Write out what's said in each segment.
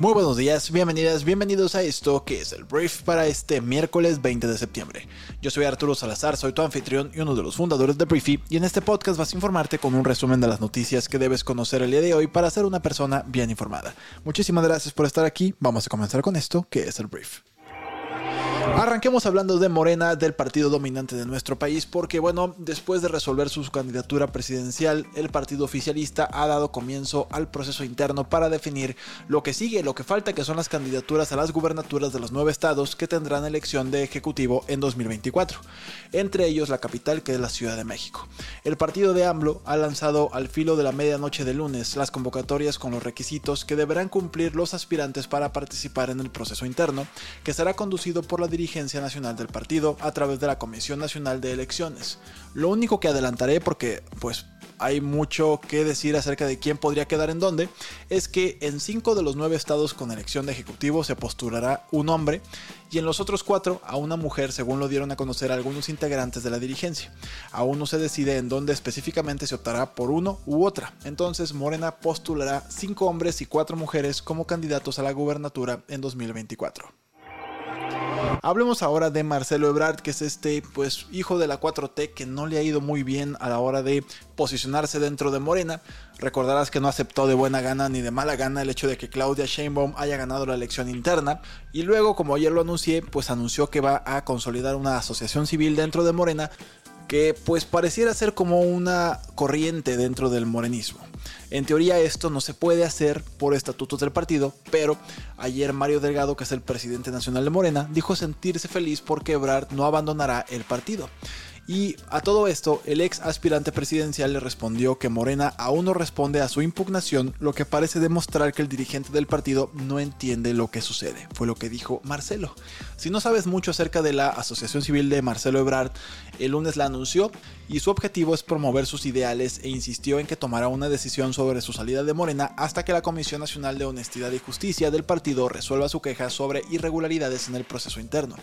Muy buenos días, bienvenidas, bienvenidos a esto que es el brief para este miércoles 20 de septiembre. Yo soy Arturo Salazar, soy tu anfitrión y uno de los fundadores de Briefy y en este podcast vas a informarte con un resumen de las noticias que debes conocer el día de hoy para ser una persona bien informada. Muchísimas gracias por estar aquí, vamos a comenzar con esto que es el brief. Arranquemos hablando de Morena, del partido dominante de nuestro país, porque bueno, después de resolver su candidatura presidencial, el partido oficialista ha dado comienzo al proceso interno para definir lo que sigue, lo que falta, que son las candidaturas a las gubernaturas de los nueve estados que tendrán elección de ejecutivo en 2024, entre ellos la capital que es la Ciudad de México. El partido de AMLO ha lanzado al filo de la medianoche de lunes las convocatorias con los requisitos que deberán cumplir los aspirantes para participar en el proceso interno, que será conducido por la dirigencia nacional del partido a través de la Comisión Nacional de Elecciones. Lo único que adelantaré, porque pues hay mucho que decir acerca de quién podría quedar en dónde, es que en cinco de los nueve estados con elección de ejecutivo se postulará un hombre y en los otros cuatro a una mujer, según lo dieron a conocer algunos integrantes de la dirigencia. Aún no se decide en dónde específicamente se optará por uno u otra. Entonces Morena postulará cinco hombres y cuatro mujeres como candidatos a la gubernatura en 2024. Hablemos ahora de Marcelo Ebrard, que es este pues hijo de la 4T que no le ha ido muy bien a la hora de posicionarse dentro de Morena. Recordarás que no aceptó de buena gana ni de mala gana el hecho de que Claudia Sheinbaum haya ganado la elección interna y luego, como ayer lo anuncié, pues anunció que va a consolidar una asociación civil dentro de Morena que pues pareciera ser como una corriente dentro del morenismo. En teoría esto no se puede hacer por estatutos del partido, pero ayer Mario Delgado, que es el presidente nacional de Morena, dijo sentirse feliz porque Ebrard no abandonará el partido. Y a todo esto, el ex aspirante presidencial le respondió que Morena aún no responde a su impugnación, lo que parece demostrar que el dirigente del partido no entiende lo que sucede. Fue lo que dijo Marcelo. Si no sabes mucho acerca de la Asociación Civil de Marcelo Ebrard, el lunes la anunció y su objetivo es promover sus ideales e insistió en que tomará una decisión sobre su salida de Morena hasta que la Comisión Nacional de Honestidad y Justicia del partido resuelva su queja sobre irregularidades en el proceso interno.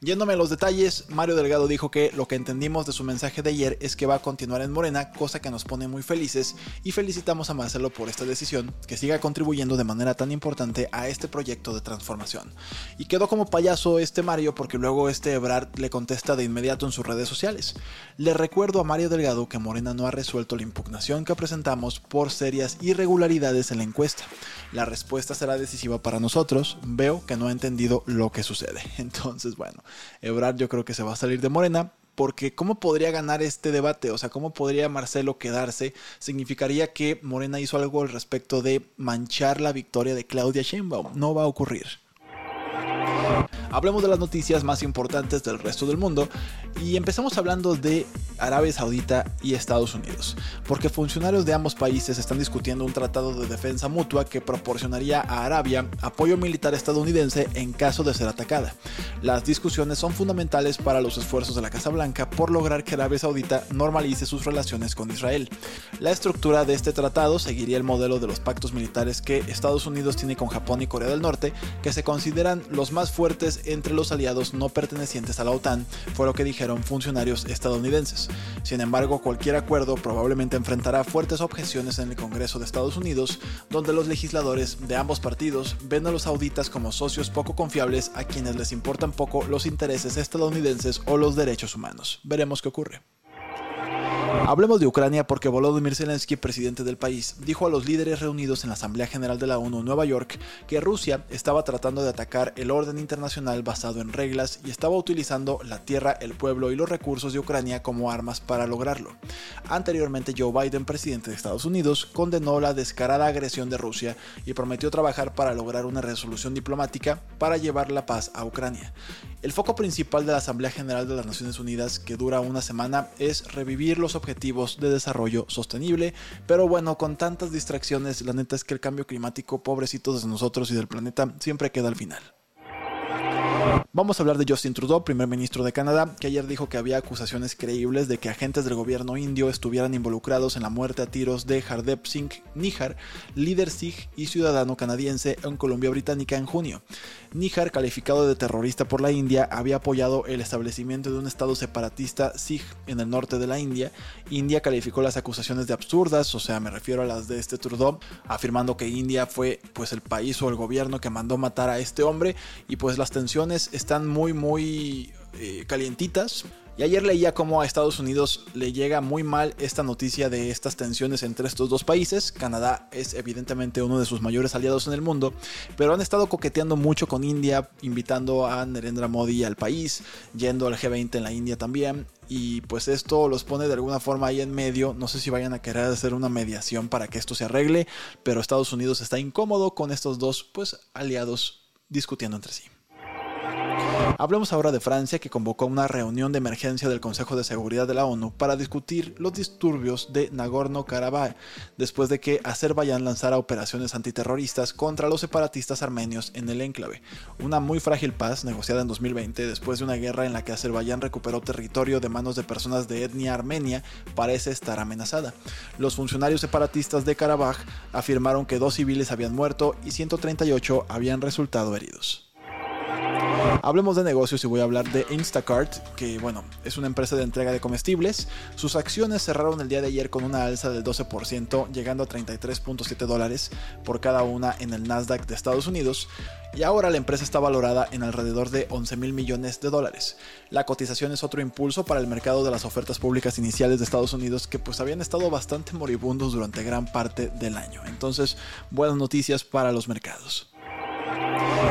Yéndome a los detalles, Mario Delgado dijo que lo que entendimos de su mensaje de ayer es que va a continuar en Morena, cosa que nos pone muy felices y felicitamos a Marcelo por esta decisión, que siga contribuyendo de manera tan importante a este proyecto de transformación. Y quedó como payaso este Mario porque luego este Ebrard le contesta de inmediato en sus redes sociales. Le recuerdo a Mario Delgado que Morena no ha resuelto la impugnación que presentamos por serias irregularidades en la encuesta. La respuesta será decisiva para nosotros. Veo que no ha entendido lo que sucede. Entonces, bueno, Ebrard yo creo que se va a salir de Morena. Porque ¿cómo podría ganar este debate? O sea, ¿cómo podría Marcelo quedarse? Significaría que Morena hizo algo al respecto de manchar la victoria de Claudia Sheinbaum. No va a ocurrir. Hablemos de las noticias más importantes del resto del mundo y empezamos hablando de Arabia Saudita y Estados Unidos, porque funcionarios de ambos países están discutiendo un tratado de defensa mutua que proporcionaría a Arabia apoyo militar estadounidense en caso de ser atacada. Las discusiones son fundamentales para los esfuerzos de la Casa Blanca por lograr que Arabia Saudita normalice sus relaciones con Israel. La estructura de este tratado seguiría el modelo de los pactos militares que Estados Unidos tiene con Japón y Corea del Norte, que se consideran los más fuertes entre los aliados no pertenecientes a la OTAN, fue lo que dijeron funcionarios estadounidenses. Sin embargo, cualquier acuerdo probablemente enfrentará fuertes objeciones en el Congreso de Estados Unidos, donde los legisladores de ambos partidos ven a los sauditas como socios poco confiables a quienes les importan poco los intereses estadounidenses o los derechos humanos. Veremos qué ocurre. Hablemos de Ucrania porque Volodymyr Zelensky, presidente del país, dijo a los líderes reunidos en la Asamblea General de la ONU en Nueva York que Rusia estaba tratando de atacar el orden internacional basado en reglas y estaba utilizando la tierra, el pueblo y los recursos de Ucrania como armas para lograrlo. Anteriormente Joe Biden, presidente de Estados Unidos, condenó la descarada agresión de Rusia y prometió trabajar para lograr una resolución diplomática para llevar la paz a Ucrania. El foco principal de la Asamblea General de las Naciones Unidas, que dura una semana, es revivir los objetivos de desarrollo sostenible, pero bueno, con tantas distracciones, la neta es que el cambio climático, pobrecitos de nosotros y del planeta, siempre queda al final. Vamos a hablar de Justin Trudeau, primer ministro de Canadá, que ayer dijo que había acusaciones creíbles de que agentes del gobierno indio estuvieran involucrados en la muerte a tiros de Hardeep Singh Nihar, líder Sikh y ciudadano canadiense en Columbia Británica en junio. Nihar, calificado de terrorista por la India, había apoyado el establecimiento de un estado separatista Sikh en el norte de la India. India calificó las acusaciones de absurdas, o sea, me refiero a las de este Trudeau, afirmando que India fue pues el país o el gobierno que mandó matar a este hombre y pues las tensiones están muy muy eh, calientitas. Y ayer leía cómo a Estados Unidos le llega muy mal esta noticia de estas tensiones entre estos dos países. Canadá es evidentemente uno de sus mayores aliados en el mundo, pero han estado coqueteando mucho con India, invitando a Narendra Modi al país, yendo al G20 en la India también. Y pues esto los pone de alguna forma ahí en medio. No sé si vayan a querer hacer una mediación para que esto se arregle, pero Estados Unidos está incómodo con estos dos pues aliados discutiendo entre sí. Hablemos ahora de Francia, que convocó una reunión de emergencia del Consejo de Seguridad de la ONU para discutir los disturbios de Nagorno-Karabaj, después de que Azerbaiyán lanzara operaciones antiterroristas contra los separatistas armenios en el enclave. Una muy frágil paz negociada en 2020 después de una guerra en la que Azerbaiyán recuperó territorio de manos de personas de etnia armenia parece estar amenazada. Los funcionarios separatistas de Karabaj afirmaron que dos civiles habían muerto y 138 habían resultado heridos. Hablemos de negocios y voy a hablar de Instacart, que bueno, es una empresa de entrega de comestibles. Sus acciones cerraron el día de ayer con una alza del 12%, llegando a 33.7 dólares por cada una en el Nasdaq de Estados Unidos. Y ahora la empresa está valorada en alrededor de 11 mil millones de dólares. La cotización es otro impulso para el mercado de las ofertas públicas iniciales de Estados Unidos que pues habían estado bastante moribundos durante gran parte del año. Entonces, buenas noticias para los mercados.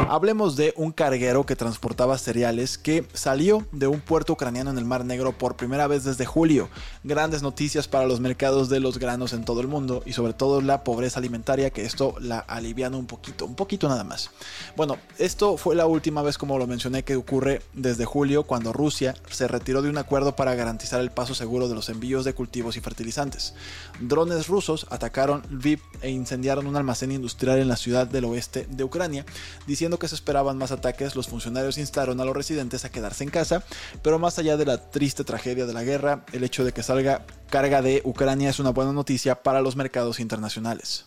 Hablemos de un carguero que transportaba cereales que salió de un puerto ucraniano en el Mar Negro por primera vez desde julio. Grandes noticias para los mercados de los granos en todo el mundo y sobre todo la pobreza alimentaria que esto la aliviana un poquito, un poquito nada más. Bueno, esto fue la última vez como lo mencioné que ocurre desde julio cuando Rusia se retiró de un acuerdo para garantizar el paso seguro de los envíos de cultivos y fertilizantes. Drones rusos atacaron Lviv e incendiaron un almacén industrial en la ciudad del oeste de Ucrania, diciendo que se esperaban más ataques, los funcionarios instaron a los residentes a quedarse en casa, pero más allá de la triste tragedia de la guerra, el hecho de que salga carga de Ucrania es una buena noticia para los mercados internacionales.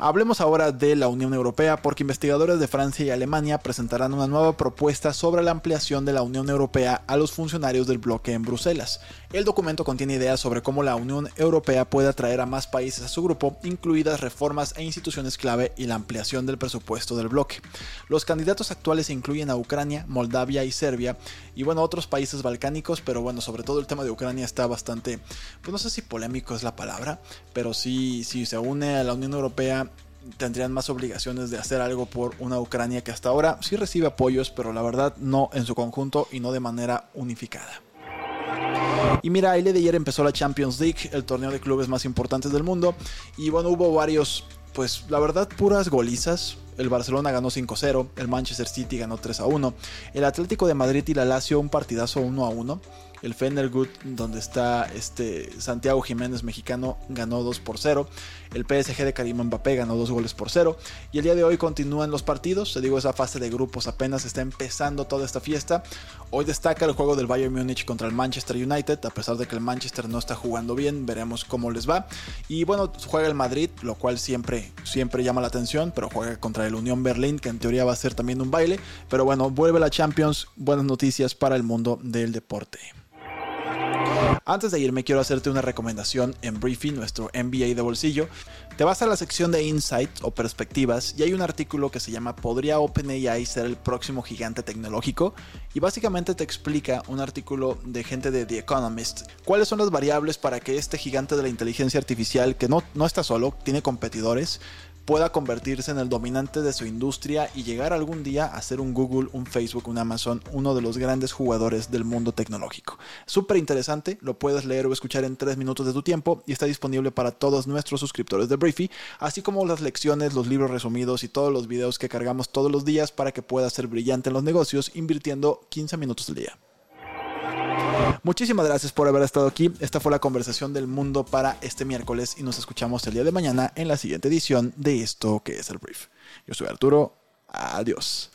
Hablemos ahora de la Unión Europea porque investigadores de Francia y Alemania presentarán una nueva propuesta sobre la ampliación de la Unión Europea a los funcionarios del bloque en Bruselas. El documento contiene ideas sobre cómo la Unión Europea puede atraer a más países a su grupo, incluidas reformas e instituciones clave y la ampliación del presupuesto del bloque. Los candidatos actuales incluyen a Ucrania, Moldavia y Serbia, y bueno, otros países balcánicos, pero bueno, sobre todo el tema de Ucrania está bastante, pues no sé si polémico es la palabra, pero sí, si se une a la Unión Europea tendrían más obligaciones de hacer algo por una Ucrania que hasta ahora sí recibe apoyos, pero la verdad no en su conjunto y no de manera unificada. Y mira, el de ayer empezó la Champions League, el torneo de clubes más importantes del mundo, y bueno, hubo varios, pues la verdad, puras golizas. El Barcelona ganó 5-0, el Manchester City ganó 3-1, el Atlético de Madrid y la Lazio un partidazo 1-1 el Fendergut, donde está este Santiago Jiménez mexicano, ganó 2 por 0. El PSG de Karim Mbappé ganó 2 goles por 0. Y el día de hoy continúan los partidos. Te digo, esa fase de grupos apenas está empezando toda esta fiesta. Hoy destaca el juego del Bayern Múnich contra el Manchester United, a pesar de que el Manchester no está jugando bien. Veremos cómo les va. Y bueno, juega el Madrid, lo cual siempre, siempre llama la atención, pero juega contra el Unión Berlín, que en teoría va a ser también un baile. Pero bueno, vuelve la Champions. Buenas noticias para el mundo del deporte. Antes de irme, quiero hacerte una recomendación en Briefing, nuestro MBA de bolsillo. Te vas a la sección de Insight o Perspectivas y hay un artículo que se llama ¿Podría OpenAI ser el próximo gigante tecnológico? Y básicamente te explica un artículo de gente de The Economist cuáles son las variables para que este gigante de la inteligencia artificial, que no, no está solo, tiene competidores, pueda convertirse en el dominante de su industria y llegar algún día a ser un Google, un Facebook, un Amazon, uno de los grandes jugadores del mundo tecnológico. Súper interesante, lo puedes leer o escuchar en 3 minutos de tu tiempo y está disponible para todos nuestros suscriptores de Briefy, así como las lecciones, los libros resumidos y todos los videos que cargamos todos los días para que puedas ser brillante en los negocios invirtiendo 15 minutos al día. Muchísimas gracias por haber estado aquí. Esta fue la conversación del mundo para este miércoles y nos escuchamos el día de mañana en la siguiente edición de esto que es el brief. Yo soy Arturo. Adiós.